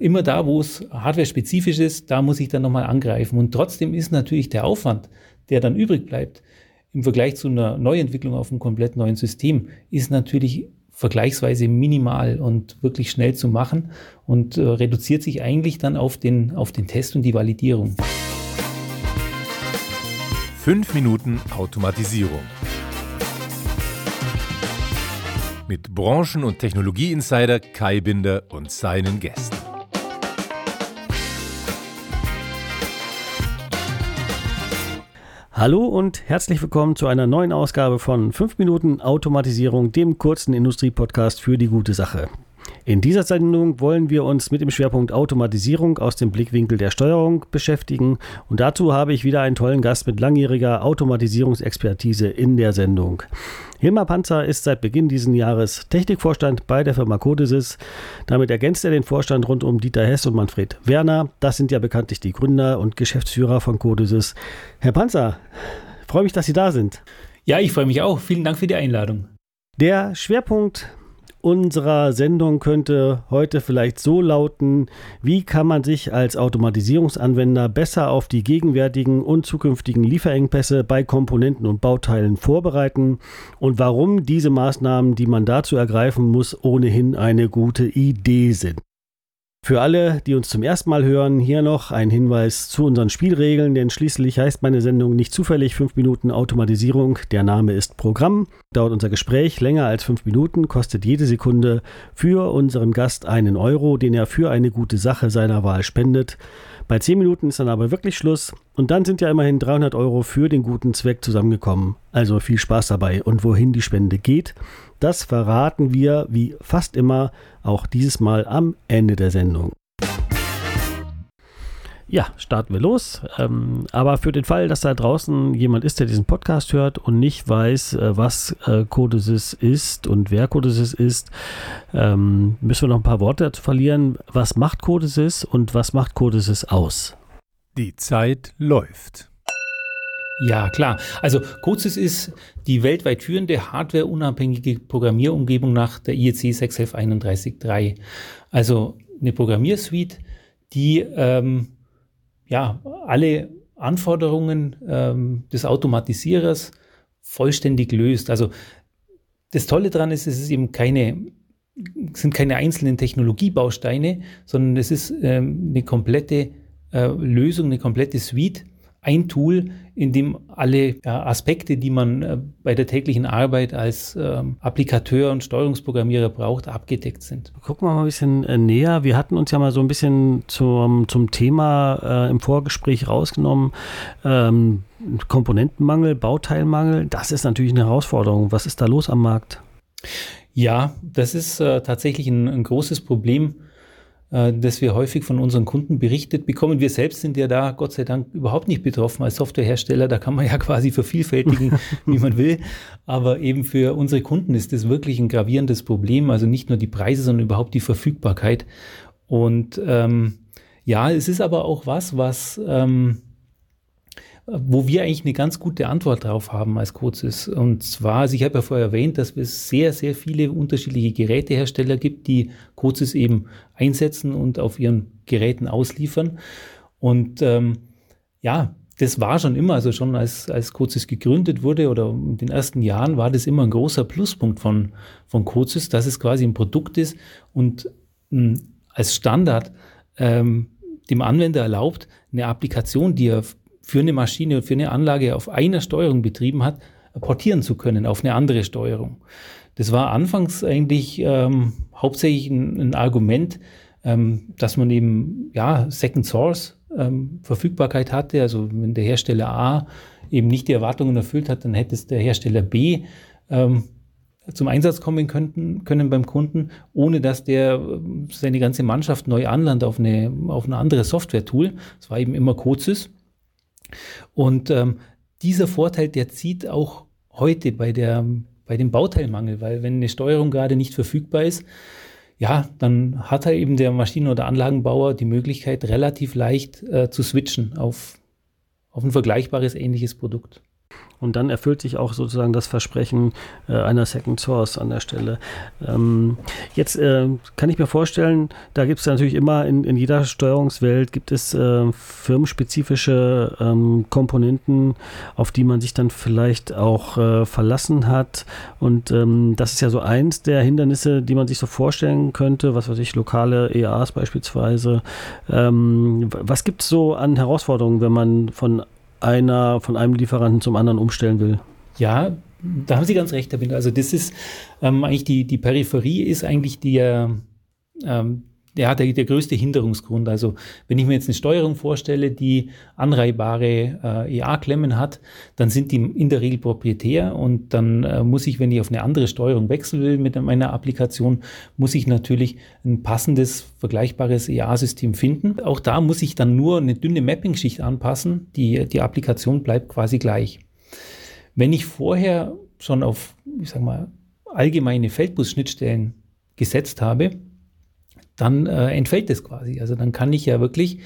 immer da, wo es hardware-spezifisch ist, da muss ich dann nochmal angreifen. Und trotzdem ist natürlich der Aufwand, der dann übrig bleibt, im Vergleich zu einer Neuentwicklung auf einem komplett neuen System, ist natürlich vergleichsweise minimal und wirklich schnell zu machen und äh, reduziert sich eigentlich dann auf den, auf den Test und die Validierung. Fünf Minuten Automatisierung. Mit Branchen- und Technologieinsider Kai Binder und seinen Gästen. Hallo und herzlich willkommen zu einer neuen Ausgabe von 5 Minuten Automatisierung, dem kurzen Industriepodcast für die gute Sache. In dieser Sendung wollen wir uns mit dem Schwerpunkt Automatisierung aus dem Blickwinkel der Steuerung beschäftigen und dazu habe ich wieder einen tollen Gast mit langjähriger Automatisierungsexpertise in der Sendung. Hilmar Panzer ist seit Beginn dieses Jahres Technikvorstand bei der Firma Codesys. Damit ergänzt er den Vorstand rund um Dieter Hess und Manfred Werner. Das sind ja bekanntlich die Gründer und Geschäftsführer von Codesys. Herr Panzer, freue mich, dass Sie da sind. Ja, ich freue mich auch. Vielen Dank für die Einladung. Der Schwerpunkt unserer Sendung könnte heute vielleicht so lauten, wie kann man sich als Automatisierungsanwender besser auf die gegenwärtigen und zukünftigen Lieferengpässe bei Komponenten und Bauteilen vorbereiten und warum diese Maßnahmen, die man dazu ergreifen muss, ohnehin eine gute Idee sind. Für alle, die uns zum ersten Mal hören, hier noch ein Hinweis zu unseren Spielregeln, denn schließlich heißt meine Sendung nicht zufällig 5 Minuten Automatisierung. Der Name ist Programm. Dauert unser Gespräch länger als 5 Minuten, kostet jede Sekunde für unseren Gast einen Euro, den er für eine gute Sache seiner Wahl spendet. Bei 10 Minuten ist dann aber wirklich Schluss und dann sind ja immerhin 300 Euro für den guten Zweck zusammengekommen. Also viel Spaß dabei und wohin die Spende geht, das verraten wir wie fast immer auch dieses Mal am Ende der Sendung. Ja, starten wir los. Ähm, aber für den Fall, dass da draußen jemand ist, der diesen Podcast hört und nicht weiß, äh, was äh, Codesys ist und wer Codesys ist, ähm, müssen wir noch ein paar Worte dazu verlieren. Was macht Codesys und was macht Codesys aus? Die Zeit läuft. Ja, klar. Also Codesys ist die weltweit führende hardwareunabhängige Programmierumgebung nach der IEC 61133. Also eine Programmiersuite, die ähm, ja alle Anforderungen ähm, des Automatisierers vollständig löst. Also das Tolle daran ist, es ist eben keine sind keine einzelnen Technologiebausteine, sondern es ist ähm, eine komplette äh, Lösung, eine komplette Suite, ein Tool, in dem alle Aspekte, die man äh, bei der täglichen Arbeit als ähm, Applikateur und Steuerungsprogrammierer braucht, abgedeckt sind. Gucken wir mal ein bisschen äh, näher. Wir hatten uns ja mal so ein bisschen zum, zum Thema äh, im Vorgespräch rausgenommen. Ähm, Komponentenmangel, Bauteilmangel, das ist natürlich eine Herausforderung. Was ist da los am Markt? Ja, das ist äh, tatsächlich ein, ein großes Problem äh, das wir häufig von unseren Kunden berichtet bekommen. Wir selbst sind ja da Gott sei Dank überhaupt nicht betroffen als Softwarehersteller. Da kann man ja quasi vervielfältigen, wie man will. Aber eben für unsere Kunden ist das wirklich ein gravierendes Problem. Also nicht nur die Preise, sondern überhaupt die Verfügbarkeit. Und ähm, ja, es ist aber auch was, was ähm, wo wir eigentlich eine ganz gute Antwort drauf haben als Codesys. Und zwar, also ich habe ja vorher erwähnt, dass es sehr, sehr viele unterschiedliche Gerätehersteller gibt, die Codesys eben einsetzen und auf ihren Geräten ausliefern. Und ähm, ja, das war schon immer, also schon als, als Codesys gegründet wurde oder in den ersten Jahren war das immer ein großer Pluspunkt von, von Codesys, dass es quasi ein Produkt ist und mh, hm, als Standard ähm, dem Anwender erlaubt, eine Applikation, die er für eine Maschine, für eine Anlage auf einer Steuerung betrieben hat, portieren zu können auf eine andere Steuerung. Das war anfangs eigentlich ähm, hauptsächlich ein, ein Argument, ähm, dass man eben ja Second Source ähm, Verfügbarkeit hatte. Also wenn der Hersteller A eben nicht die Erwartungen erfüllt hat, dann hätte es der Hersteller B ähm, zum Einsatz kommen könnten, können beim Kunden, ohne dass der äh, seine ganze Mannschaft neu anlandet auf eine, auf eine andere Software-Tool. Das war eben immer Codesys. Und ähm, dieser Vorteil, der zieht auch heute bei, der, bei dem Bauteilmangel, weil wenn eine Steuerung gerade nicht verfügbar ist, ja, dann hat er eben der Maschinen- oder Anlagenbauer die Möglichkeit, relativ leicht äh, zu switchen auf, auf ein vergleichbares ähnliches Produkt. Und dann erfüllt sich auch sozusagen das Versprechen äh, einer Second Source an der Stelle. Ähm, jetzt äh, kann ich mir vorstellen, da gibt es natürlich immer in, in jeder Steuerungswelt gibt es äh, firmenspezifische ähm, Komponenten, auf die man sich dann vielleicht auch äh, verlassen hat. Und ähm, das ist ja so eins der Hindernisse, die man sich so vorstellen könnte, was weiß ich, lokale EAs beispielsweise. Ähm, was gibt es so an Herausforderungen, wenn man von einer von einem Lieferanten zum anderen umstellen will. Ja, da haben Sie ganz recht, Herr Binder. Also das ist ähm, eigentlich die, die Peripherie ist eigentlich der, ähm, ja, der, der größte Hinderungsgrund. Also wenn ich mir jetzt eine Steuerung vorstelle, die anreihbare äh, EA-Klemmen hat, dann sind die in der Regel proprietär und dann äh, muss ich, wenn ich auf eine andere Steuerung wechseln will mit meiner Applikation, muss ich natürlich ein passendes, vergleichbares EA-System finden. Auch da muss ich dann nur eine dünne Mapping-Schicht anpassen. Die, die Applikation bleibt quasi gleich. Wenn ich vorher schon auf, ich sag mal, allgemeine Feldbus-Schnittstellen gesetzt habe, dann äh, entfällt das quasi. Also dann kann ich ja wirklich,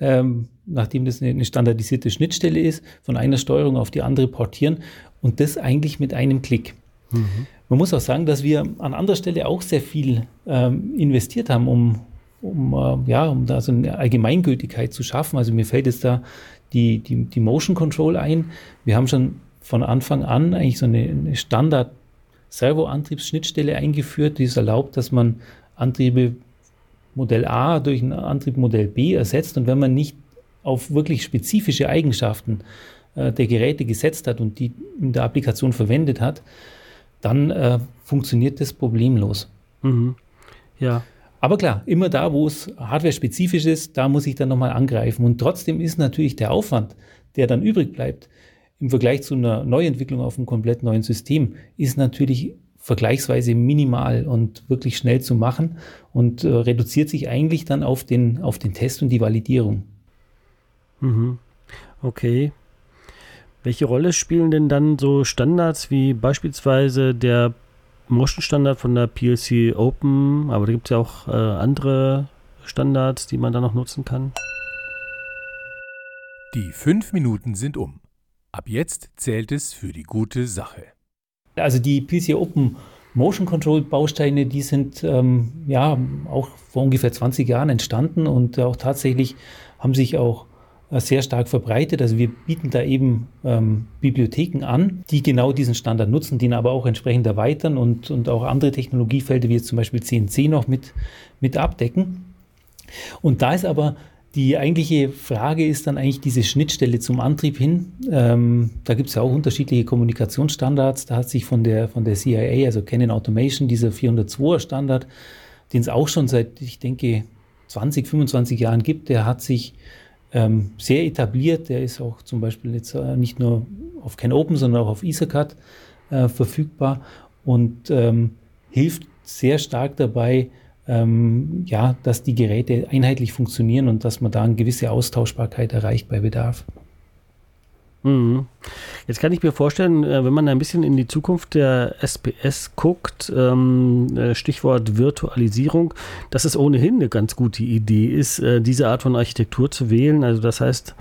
ähm, nachdem das eine, eine, standardisierte Schnittstelle ist, von einer Steuerung auf die andere portieren und das eigentlich mit einem Klick. Mhm. Man muss auch sagen, dass wir an anderer Stelle auch sehr viel ähm, investiert haben, um, um, äh, ja, um da so eine Allgemeingültigkeit zu schaffen. Also mir fällt jetzt da die, die, die Motion Control ein. Wir haben schon von Anfang an eigentlich so eine, eine Standard Servoantriebsschnittstelle eingeführt, die es erlaubt, dass man Antriebe Modell A durch einen Antrieb Modell B ersetzt und wenn man nicht auf wirklich spezifische Eigenschaften äh, der Geräte gesetzt hat und die in der Applikation verwendet hat, dann äh, funktioniert das problemlos. Mhm. Ja. Aber klar, immer da, wo es hardware-spezifisch ist, da muss ich dann nochmal angreifen. Und trotzdem ist natürlich der Aufwand, der dann übrig bleibt, im Vergleich zu einer Neuentwicklung auf einem komplett neuen System, ist natürlich vergleichsweise minimal und wirklich schnell zu machen und äh, reduziert sich eigentlich dann auf den, auf den Test und die Validierung. Mhm. Okay. Welche Rolle spielen denn dann so Standards wie beispielsweise der Motion-Standard von der PLC Open, aber da gibt es ja auch äh, andere Standards, die man da noch nutzen kann? Die fünf Minuten sind um. Ab jetzt zählt es für die gute Sache. Also die PCA Open Motion Control Bausteine, die sind ähm, ja auch vor ungefähr 20 Jahren entstanden und auch tatsächlich haben sich auch äh, sehr stark verbreitet. Also wir bieten da eben ähm, Bibliotheken an, die genau diesen Standard nutzen, den aber auch entsprechend erweitern und, und auch andere Technologiefelder wie jetzt zum Beispiel CNC noch mit, mit abdecken. Und da ist aber die eigentliche Frage ist dann eigentlich diese Schnittstelle zum Antrieb hin. Ähm, da gibt es ja auch unterschiedliche Kommunikationsstandards. Da hat sich von der, von der CIA, also Canon Automation, dieser 402er Standard, den es auch schon seit, ich denke, 20, 25 Jahren gibt, der hat sich ähm, sehr etabliert. Der ist auch zum Beispiel jetzt äh, nicht nur auf CanOpen, sondern auch auf EtherCAD äh, verfügbar und ähm, hilft sehr stark dabei, ähm, ja, dass die Geräte einheitlich funktionieren und dass man da eine gewisse Austauschbarkeit erreicht bei Bedarf. Mhm. Jetzt kann ich mir vorstellen, äh, wenn man ein bisschen in die Zukunft der SPS guckt, ähm, äh, Stichwort Virtualisierung, dass es ohnehin eine ganz gute Idee ist, äh, diese Art von Architektur zu wählen. Also das heißt,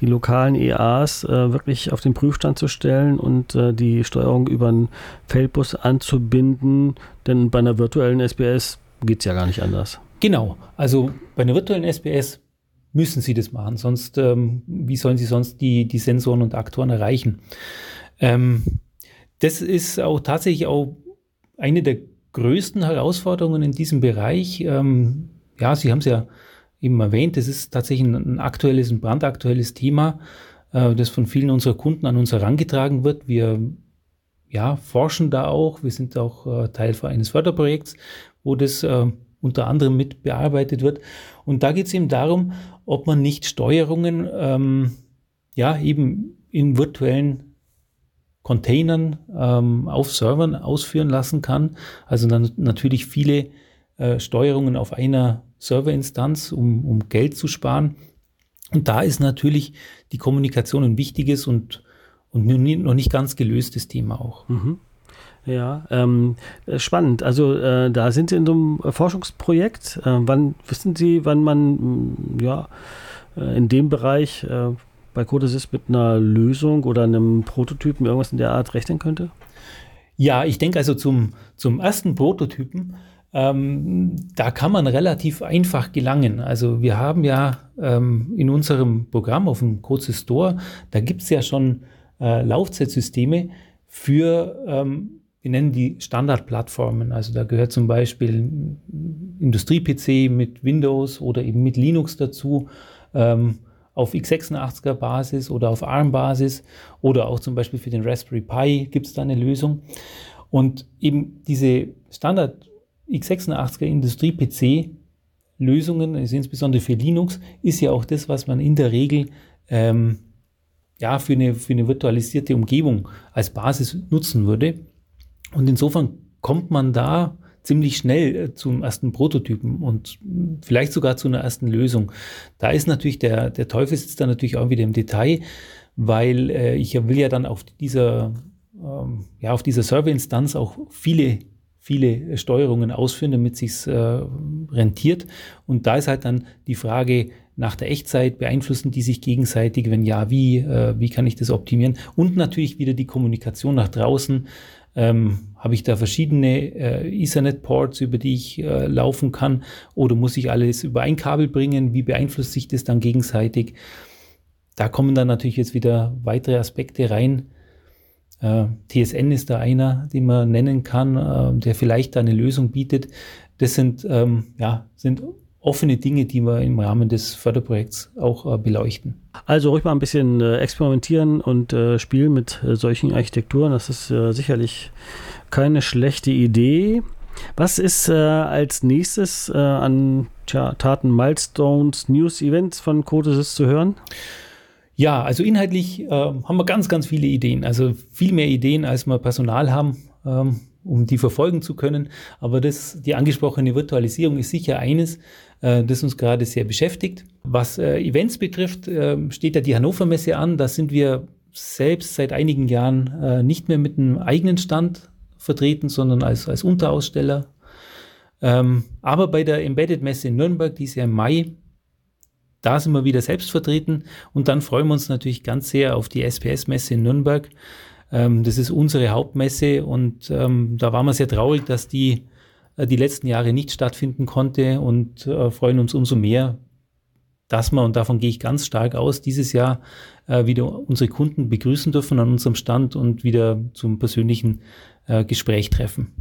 die lokalen EAs wirklich auf den Prüfstand zu stellen und die Steuerung über einen Feldbus anzubinden. Denn bei einer virtuellen SPS geht es ja gar nicht anders. Genau. Also bei einer virtuellen SPS müssen Sie das machen, sonst ähm, wie sollen Sie sonst die, die Sensoren und Aktoren erreichen? Ähm, das ist auch tatsächlich auch eine der größten Herausforderungen in diesem Bereich. Ähm, ja, Sie haben es ja eben erwähnt, das ist tatsächlich ein, aktuelles, ein brandaktuelles Thema, äh, das von vielen unserer Kunden an uns herangetragen wird. Wir ja, forschen da auch. Wir sind auch äh, Teil eines Förderprojekts, wo das äh, unter anderem mit bearbeitet wird. Und da geht es eben darum, ob man nicht Steuerungen ähm, ja eben in virtuellen Containern ähm, auf Servern ausführen lassen kann. Also dann natürlich viele äh, Steuerungen auf einer Serverinstanz, um, um Geld zu sparen. Und da ist natürlich die Kommunikation ein wichtiges und, und noch nicht ganz gelöstes Thema auch. Mhm. Ja, ähm, äh, spannend. Also äh, da sind Sie in so einem Forschungsprojekt. Äh, wann wissen Sie, wann man mm, ja äh, in dem Bereich äh, bei Codesys mit einer Lösung oder einem Prototypen irgendwas in der Art rechnen könnte? Ja, ich denke also zum, zum ersten Prototypen, ähm, da kann man relativ einfach gelangen. Also wir haben ja ähm, in unserem Programm auf dem Codesys Store, da gibt es ja schon äh, Laufzeitsysteme für, ähm, wir nennen die Standardplattformen. Also da gehört zum Beispiel Industrie-PC mit Windows oder eben mit Linux dazu. Ähm, auf x86er Basis oder auf ARM-Basis oder auch zum Beispiel für den Raspberry Pi gibt es da eine Lösung. Und eben diese Standard x86er Industrie-PC Lösungen, also insbesondere für Linux, ist ja auch das, was man in der Regel ähm, ja, für, eine, für eine virtualisierte Umgebung als Basis nutzen würde. Und insofern kommt man da ziemlich schnell äh, zum ersten Prototypen und vielleicht sogar zu einer ersten Lösung. Da ist natürlich der, der Teufel sitzt da natürlich auch wieder im Detail, weil äh, ich will ja dann auf dieser, ähm, ja, auf dieser Serverinstanz auch viele viele Steuerungen ausführen, damit sich's äh, rentiert. Und da ist halt dann die Frage nach der Echtzeit, beeinflussen die sich gegenseitig? Wenn ja, wie? Äh, wie kann ich das optimieren? Und natürlich wieder die Kommunikation nach draußen. Ähm, Habe ich da verschiedene äh, Ethernet-Ports, über die ich äh, laufen kann? Oder muss ich alles über ein Kabel bringen? Wie beeinflusst sich das dann gegenseitig? Da kommen dann natürlich jetzt wieder weitere Aspekte rein. Äh, TSN ist da einer, den man nennen kann, äh, der vielleicht da eine Lösung bietet. Das sind, ähm, ja, sind offene Dinge, die wir im Rahmen des Förderprojekts auch äh, beleuchten. Also ruhig mal ein bisschen äh, experimentieren und äh, spielen mit äh, solchen Architekturen. Das ist äh, sicherlich keine schlechte Idee. Was ist als nächstes an tja, Taten, Milestones, News, Events von Codesys zu hören? Ja, also inhaltlich haben wir ganz, ganz viele Ideen. Also viel mehr Ideen, als wir Personal haben. Ähm, um die verfolgen zu können. Aber das, die angesprochene Virtualisierung ist sicher eines, äh, das uns gerade sehr beschäftigt. Was äh, Events betrifft, äh, steht ja die Hannover Messe an. Da sind wir selbst seit einigen Jahren äh, nicht mehr mit einem eigenen Stand vertreten, sondern als, als Unteraussteller. Ähm, aber bei der Embedded Messe in Nürnberg, die ist ja im Mai, da sind wir wieder selbst vertreten. Und dann freuen wir uns natürlich ganz sehr auf die SPS-Messe in Nürnberg. Ähm, das ist unsere Hauptmesse und ähm, da waren wir sehr traurig, dass die äh, die letzten Jahre nicht stattfinden konnte und äh, freuen uns umso mehr, dass wir, und davon gehe ich ganz stark aus, dieses Jahr äh, wieder unsere Kunden begrüßen dürfen an unserem Stand und wieder zum persönlichen äh, Gespräch treffen.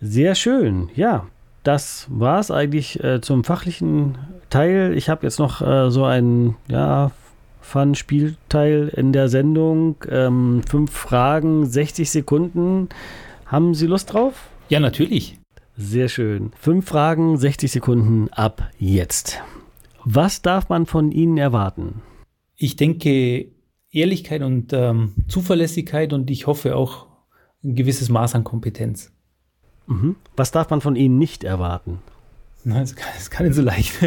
Sehr schön, ja. Das war es eigentlich äh, zum fachlichen Teil. Ich habe jetzt noch äh, so einen ja, Fun-Spielteil in der Sendung. Ähm, fünf Fragen, 60 Sekunden. Haben Sie Lust drauf? Ja, natürlich. Sehr schön. Fünf Fragen, 60 Sekunden ab jetzt. Was darf man von Ihnen erwarten? Ich denke Ehrlichkeit und ähm, Zuverlässigkeit und ich hoffe auch ein gewisses Maß an Kompetenz. Mhm. Was darf man von Ihnen nicht erwarten? Nein, das ist gar nicht so leicht.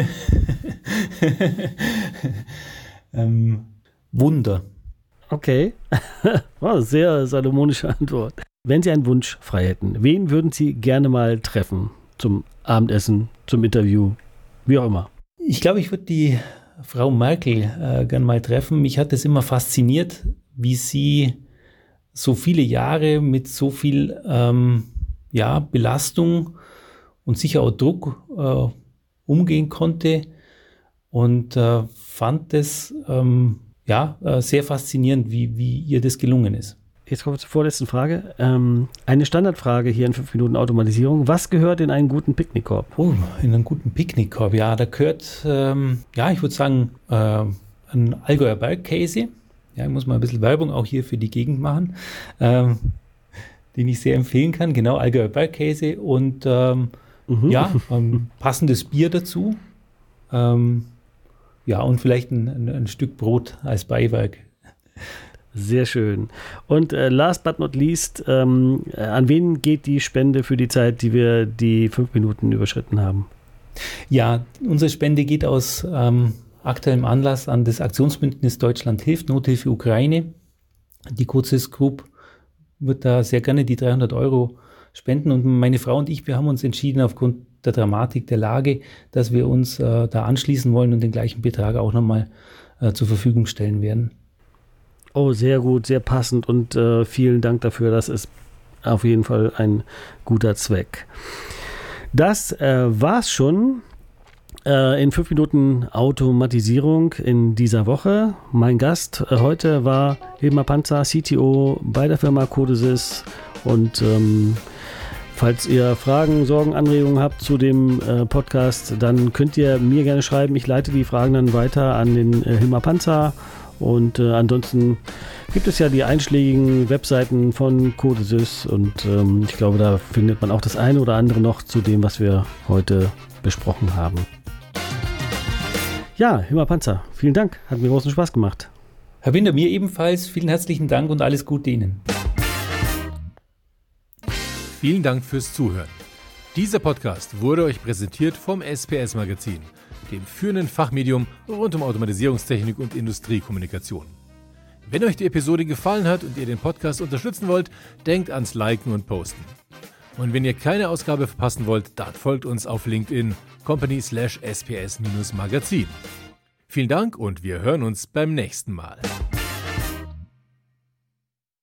ähm, Wunder. Okay. oh, sehr salomonische Antwort. Wenn Sie einen Wunsch frei hätten, wen würden Sie gerne mal treffen? Zum Abendessen, zum Interview, wie auch immer. Ich glaube, ich würde die Frau Merkel äh, gerne mal treffen. Mich hat es immer fasziniert, wie sie so viele Jahre mit so viel ähm, ja, Belastung und sicher auch Druck äh, umgehen konnte und äh, fand es ähm, ja, äh, sehr faszinierend, wie, wie ihr das gelungen ist. Jetzt kommen wir zur vorletzten Frage. Ähm, eine Standardfrage hier in 5 Minuten Automatisierung. Was gehört in einen guten Picknickkorb? Oh, in einen guten Picknickkorb. Ja, da gehört, ähm, ja, ich würde sagen, äh, ein Allgäuer Bergkäse. Ja, ich muss mal ein bisschen Werbung auch hier für die Gegend machen, ähm, den ich sehr empfehlen kann. Genau, Allgäuer Bergkäse und ähm, mhm. ja, ähm, passendes Bier dazu. Ähm, ja, und vielleicht ein, ein, ein Stück Brot als Beiwerk. Sehr schön. Und äh, last but not least, ähm, äh, an wen geht die Spende für die Zeit, die wir die fünf Minuten überschritten haben? Ja, unsere Spende geht aus ähm, aktuellem Anlass an das Aktionsbündnis Deutschland hilft, Nothilfe Ukraine. Die Kurzes Group wird da sehr gerne die 300 Euro spenden und meine Frau und ich, wir haben uns entschieden aufgrund der Dramatik der Lage, dass wir uns äh, da anschließen wollen und den gleichen Betrag auch nochmal äh, zur Verfügung stellen werden. Oh, sehr gut, sehr passend und äh, vielen Dank dafür. Das ist auf jeden Fall ein guter Zweck. Das äh, war's schon äh, in fünf Minuten Automatisierung in dieser Woche. Mein Gast äh, heute war Hilmar Panzer, CTO bei der Firma Codesys und ähm, Falls ihr Fragen, Sorgen, Anregungen habt zu dem äh, Podcast, dann könnt ihr mir gerne schreiben. Ich leite die Fragen dann weiter an den äh, Hilmar Panzer. Und äh, ansonsten gibt es ja die einschlägigen Webseiten von Codesys und ähm, ich glaube, da findet man auch das eine oder andere noch zu dem, was wir heute besprochen haben. Ja, Hilmar Panzer, vielen Dank. Hat mir großen Spaß gemacht. Herr Binder, mir ebenfalls. Vielen herzlichen Dank und alles Gute Ihnen. Vielen Dank fürs Zuhören. Dieser Podcast wurde euch präsentiert vom SPS Magazin, dem führenden Fachmedium rund um Automatisierungstechnik und Industriekommunikation. Wenn euch die Episode gefallen hat und ihr den Podcast unterstützen wollt, denkt ans Liken und Posten. Und wenn ihr keine Ausgabe verpassen wollt, dann folgt uns auf LinkedIn company sps-magazin. Vielen Dank und wir hören uns beim nächsten Mal.